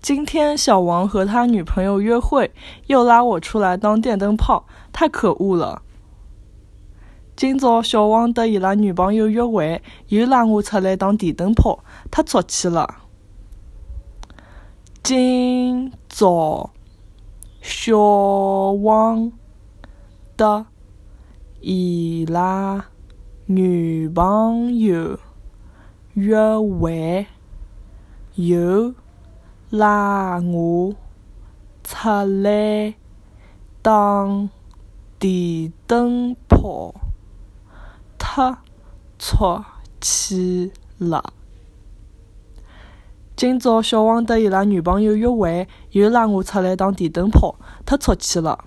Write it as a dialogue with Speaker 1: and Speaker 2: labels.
Speaker 1: 今天小王和他女朋友约会，又拉我出来当电灯泡，太可恶了。今朝小王和伊拉女朋友约会，又拉我出来当电灯泡，太俗气了。今朝小王和伊拉女朋友约会，又拉我出来当电灯泡，太出气了。今朝小王和伊拉女朋友约会，又拉我出来当电灯泡，太出气了。